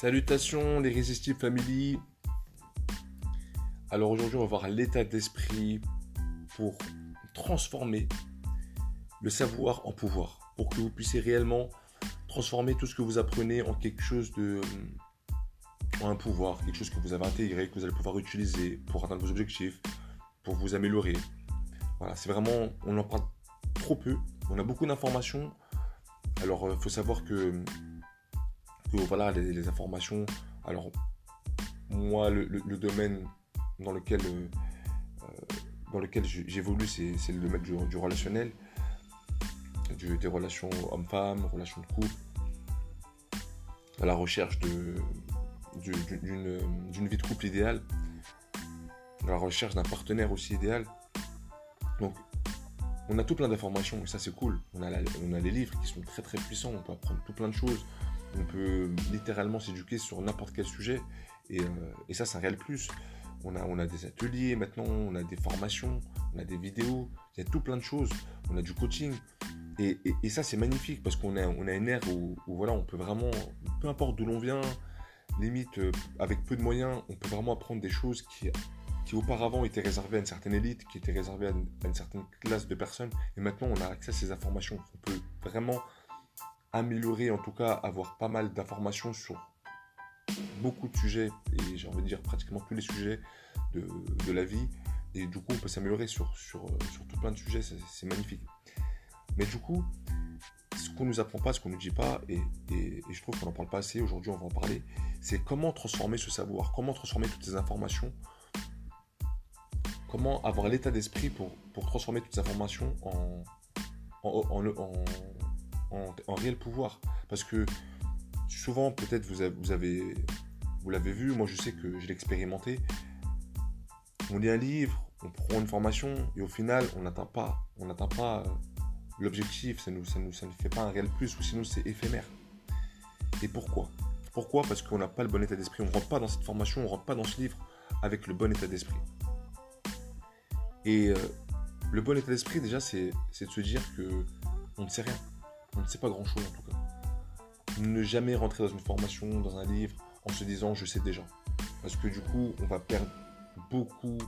Salutations les Résistibles Family. Alors aujourd'hui, on va voir l'état d'esprit pour transformer le savoir en pouvoir, pour que vous puissiez réellement transformer tout ce que vous apprenez en quelque chose de en un pouvoir, quelque chose que vous avez intégré, que vous allez pouvoir utiliser pour atteindre vos objectifs, pour vous améliorer. Voilà, c'est vraiment, on en parle trop peu, on a beaucoup d'informations. Alors, il euh, faut savoir que voilà, les, informations. Alors, moi, le, domaine dans lequel, euh, euh, dans lequel j'évolue, c'est le domaine du, relationnel, des relations homme-femme, relations de couple, à la recherche d'une vie de couple idéale, à la recherche d'un partenaire aussi idéal. Donc, on a tout plein d'informations et ça c'est cool. On a, on a les livres qui sont très très puissants, on peut apprendre tout plein de choses. On peut littéralement s'éduquer sur n'importe quel sujet. Et, euh, ça, c'est un réel plus. On a, des ateliers maintenant, on a des formations, on a des vidéos, il y a tout plein de choses. On a du coaching. Et, ça, c'est magnifique parce qu'on a, une ère où, voilà, on peut vraiment, peu importe d'où l'on vient, limite, euh, avec peu de moyens, on peut vraiment apprendre des choses qui, auparavant étaient réservées à une certaine élite, qui étaient réservées à une certaine classe de personnes. Et maintenant, on a accès à ces informations. On peut vraiment améliorer, en tout cas avoir pas mal d'informations sur beaucoup de sujets, et j'ai envie de dire pratiquement tous les sujets de, de la vie. Et du coup, on peut s'améliorer sur, sur, sur, tout plein de sujets, c'est magnifique. Mais du coup, ce qu'on nous apprend pas, ce qu'on nous dit pas, et, et, je trouve qu'on n'en parle pas assez, aujourd'hui on va en parler, c'est comment transformer ce savoir, comment transformer toutes ces informations, comment avoir l'état d'esprit pour, pour transformer toutes ces informations en, réel pouvoir. Parce que souvent, peut-être vous avez, vous l'avez vu, moi je sais que je l'ai expérimenté. On lit un livre, on prend une formation et au final, on n'atteint pas, on n'atteint pas euh, l'objectif, ça ne nous, ça, nous, ça fait pas un réel plus ou sinon c'est éphémère. Et pourquoi? Pourquoi? Parce qu'on n'a pas le bon état d'esprit. On ne rentre pas dans cette formation, on ne rentre pas dans ce livre avec le bon état d'esprit. Et euh, le bon état d'esprit, déjà, c'est de se dire que on ne sait rien on ne sait pas grand-chose en tout cas. Ne jamais rentrer dans une formation, dans un livre, en se disant je sais déjà. Parce que du coup, on va perdre beaucoup,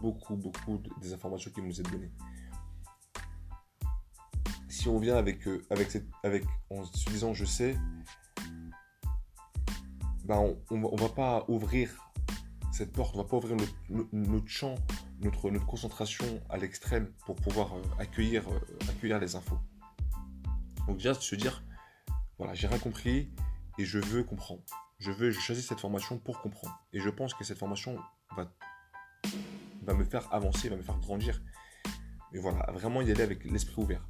beaucoup, beaucoup des informations qui nous est données. Si on vient avec, euh, avec, cette, avec en se disant je sais, ben on ne va pas ouvrir cette porte, on va pas ouvrir notre, champ, notre, concentration à l'extrême pour pouvoir euh, accueillir, euh, accueillir les infos. Donc déjà se dire, voilà, j'ai rien compris et je veux comprendre. Je veux, je choisis cette formation pour comprendre. Et je pense que cette formation va, va me faire avancer, va me faire grandir. Et voilà, vraiment y aller avec l'esprit ouvert.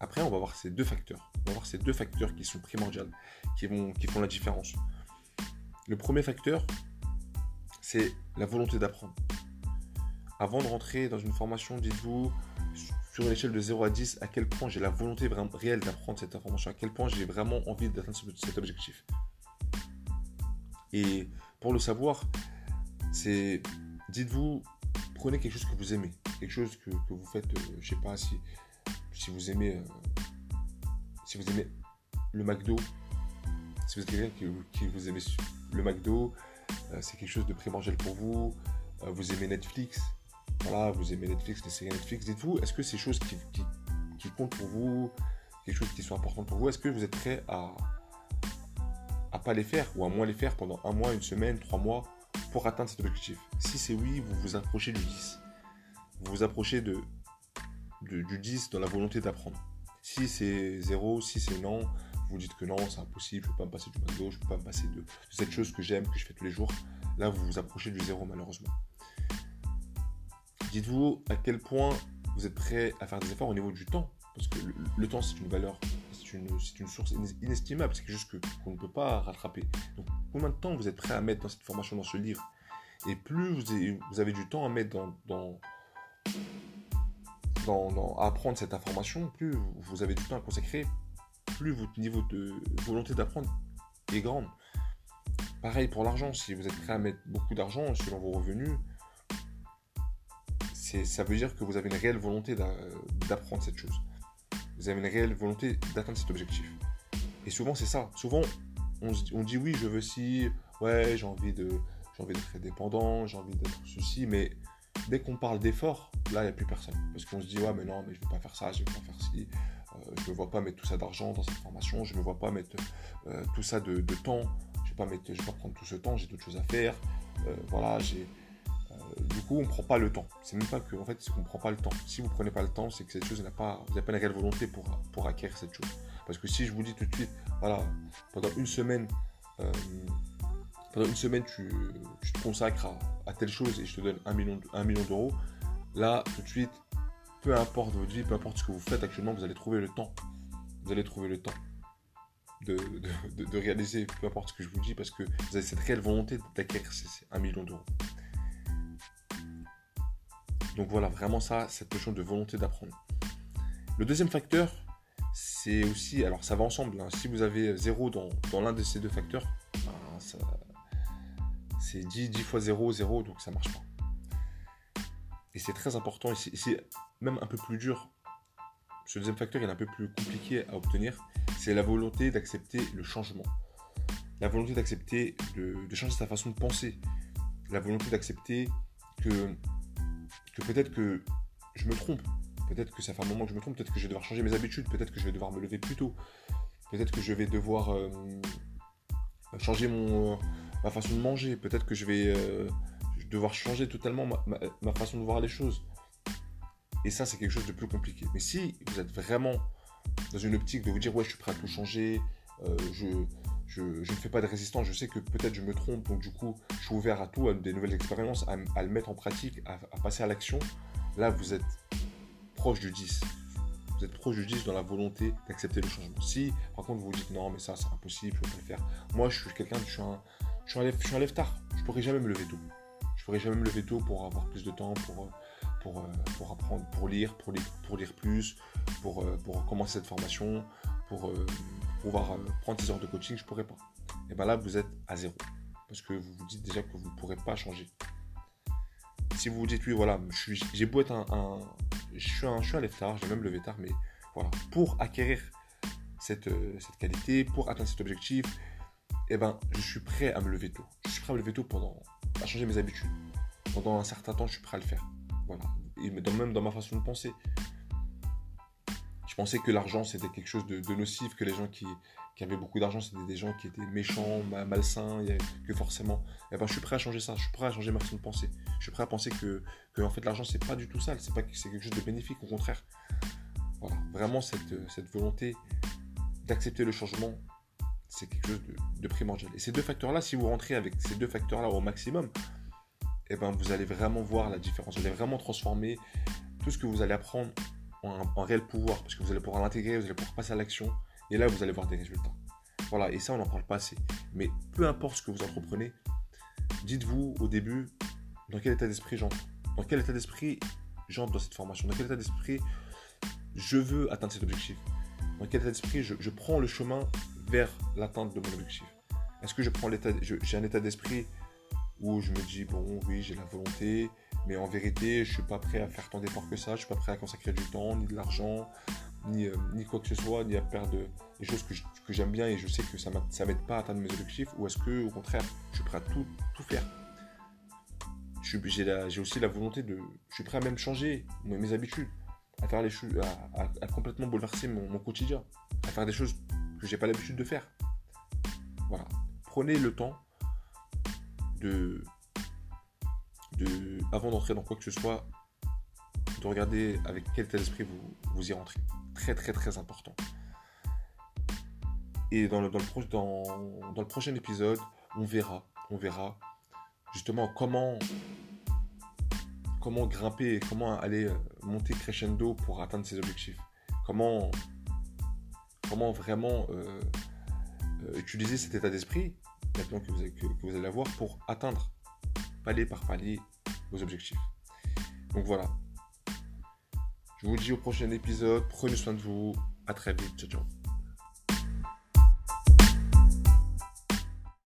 Après, on va voir ces deux facteurs. On va voir ces deux facteurs qui sont primordiaux, qui, vont, qui font la différence. Le premier facteur, c'est la volonté d'apprendre. Avant de rentrer dans une formation, dites-vous, sur une échelle de 0 à 10, à quel point j'ai la volonté vraiment réelle d'apprendre cette information, à quel point j'ai vraiment envie d'atteindre cet objectif. Et pour le savoir, c'est, dites-vous, prenez quelque chose que vous aimez, quelque chose que, vous faites, je euh, je sais pas si, si vous aimez, euh, si vous aimez le McDo, si vous êtes quelqu'un qui, vous aimez le McDo, euh, c'est quelque chose de primordial pour vous, vous aimez Netflix, vous aimez Netflix, les séries Netflix, dites-vous, est-ce que des choses qui, comptent pour vous, quelque chose qui sont importantes pour vous, est-ce que vous êtes prêt à à pas les faire ou à moins les faire pendant un mois, une semaine, trois mois pour atteindre cet objectif? Si c'est oui, vous vous approchez du 10. Vous vous approchez de, du 10 dans la volonté d'apprendre. Si c'est 0, si c'est non, vous dites que non, c'est impossible, je ne peux pas me passer du McDo, je ne peux pas me passer de, de cette chose que j'aime, que je fais tous les jours. Là, vous vous approchez du 0 malheureusement. Dites-vous à quel point vous êtes prêt à faire des efforts au niveau du temps? Parce que le, temps, c'est une valeur, c'est une, une, source inestimable. C'est chose qu'on ne peut pas rattraper. Donc, combien de temps vous êtes prêt à mettre dans cette formation, dans ce livre? Et plus vous avez, du temps à mettre dans, dans, à apprendre cette information, plus vous avez du temps à consacrer, plus votre niveau de volonté d'apprendre est grande. Pareil pour l'argent, si vous êtes prêt à mettre beaucoup d'argent selon vos revenus, ça veut dire que vous avez une réelle volonté d'apprendre cette chose. Vous avez une réelle volonté d'atteindre cet objectif. Et souvent, c'est ça. Souvent, on, dit oui, je veux si, ouais, j'ai envie de, j'ai envie d'être indépendant, j'ai envie d'être ceci, mais dès qu'on parle d'effort, là, il n'y a plus personne. Parce qu'on se dit, ouais, mais non, mais je ne veux pas faire ça, je ne veux pas faire ci, euh, je ne me vois pas mettre tout ça d'argent dans cette formation, je ne me vois pas mettre euh, tout ça de, temps, je ne vais, pas vais pas prendre tout ce temps, j'ai d'autres choses à faire. Euh, voilà, j'ai. Du coup, on ne prend pas le temps. C'est même pas que, en fait, c'est qu'on ne prend pas le temps. Si vous ne prenez pas le temps, c'est que cette chose n'a pas, vous n'avez pas une réelle volonté pour, pour acquérir cette chose. Parce que si je vous dis tout de suite, voilà, pendant une semaine, pendant une semaine, tu, te consacres à, telle chose et je te donne un million, un million d'euros, là, tout de suite, peu importe votre vie, peu importe ce que vous faites actuellement, vous allez trouver le temps. Vous allez trouver le temps de, réaliser, peu importe ce que je vous dis, parce que vous avez cette réelle volonté d'acquérir ces, un million d'euros. Donc voilà, vraiment ça, cette notion de volonté d'apprendre. Le deuxième facteur, c'est aussi, alors ça va ensemble, hein. si vous avez zéro dans, l'un de ces deux facteurs, ben, c'est 10, 10 fois 0, 0, donc ça marche pas. Et c'est très important, et c'est même un peu plus dur. Ce deuxième facteur est un peu plus compliqué à obtenir, c'est la volonté d'accepter le changement. La volonté d'accepter de, changer sa façon de penser. La volonté d'accepter que, que peut-être que je me trompe. Peut-être que ça fait un moment que je me trompe. Peut-être que je vais devoir changer mes habitudes. Peut-être que je vais devoir me lever plus tôt. Peut-être que je vais devoir euh, changer mon, ma façon de manger. Peut-être que je vais euh, devoir changer totalement ma, façon de voir les choses. Et ça, c'est quelque chose de plus compliqué. Mais si vous êtes vraiment dans une optique de vous dire, ouais, je suis prêt à tout changer, euh, je, je, ne fais pas de résistance, je sais que peut-être je me trompe, donc du coup, je suis ouvert à tout, à des nouvelles expériences, à, le mettre en pratique, à, passer à l'action, là, vous êtes proche du 10 vous êtes proche du 10 dans la volonté d'accepter le changement. Si par contre vous vous dites non mais ça c'est impossible, je ne peux pas le faire. Moi je suis quelqu'un, je suis un, je suis un lève, je tard. Je pourrais jamais me lever tôt. Je pourrais jamais me lever tôt pour avoir plus de temps, pour, pour, euh, pour apprendre, pour lire, pour lire, pour lire plus, pour, euh, pour commencer cette formation, pour euh, pouvoir prendre 10 heures de coaching, je pourrais pas. Et bien là, vous êtes à zéro. Parce que vous vous dites déjà que vous ne pourrez pas changer. Si vous vous dites, oui, voilà, j'ai beau être un, je suis un, je suis tard, j'ai même levé tard, mais voilà, pour acquérir cette, cette qualité, pour atteindre cet objectif, eh ben, je suis prêt à me lever tôt. Je suis prêt à me lever tôt pendant, à changer mes habitudes. Pendant un certain temps, je suis prêt à le faire. Voilà. Et même dans ma façon de penser. Je pensais que l'argent, c'était quelque chose de, nocif, que les gens qui, avaient beaucoup d'argent, c'était des gens qui étaient méchants, malsains, que forcément. Eh ben, je suis prêt à changer ça. Je suis prêt à changer ma façon de penser. Je suis prêt à penser que, en fait, l'argent, c'est pas du tout sale. C'est pas c'est quelque chose de bénéfique, au contraire. Voilà. Vraiment, cette, volonté d'accepter le changement, c'est quelque chose de, primordial. Et ces deux facteurs-là, si vous rentrez avec ces deux facteurs-là au maximum, eh ben, vous allez vraiment voir la différence. Vous allez vraiment transformer tout ce que vous allez apprendre en, réel pouvoir, parce que vous allez pouvoir l'intégrer, vous allez pouvoir passer à l'action, et là, vous allez voir des résultats. Voilà, et ça, on n'en parle pas assez. Mais peu importe ce que vous entreprenez, dites-vous au début dans quel état d'esprit j'entre. Dans quel état d'esprit j'entre dans cette formation? Dans quel état d'esprit je veux atteindre cet objectif? Dans quel état d'esprit je, je prends le chemin vers l'atteinte de mon objectif? Est-ce que je prends l'état, j'ai un état d'esprit où je me dis bon oui j'ai la volonté, mais en vérité je suis pas prêt à faire tant d'efforts que ça, je suis pas prêt à consacrer du temps, ni de l'argent, ni, euh, quoi que ce soit, ni à perdre des choses que, j'aime bien et je sais que ça ne m'aide pas à atteindre mes objectifs, ou est-ce que au contraire je suis prêt à tout, tout faire j'ai, aussi la volonté de. Je suis prêt à même changer mes, habitudes, à faire les choses, à, complètement bouleverser mon, mon, quotidien, à faire des choses que j'ai pas l'habitude de faire. Voilà. Prenez le temps de, avant d'entrer dans quoi que ce soit, de regarder avec quel tel esprit vous, vous y rentrez. Très très très important. Et dans le, dans le prochain épisode, on verra, on verra justement comment comment grimper, comment aller euh, monter crescendo pour atteindre ses objectifs. Comment comment vraiment euh, euh, utiliser cet état d'esprit maintenant que vous, que, vous allez avoir pour atteindre palier par palier vos objectifs. Donc voilà. Je vous dis au prochain épisode. Prenez soin de vous. À très vite. Ciao, ciao.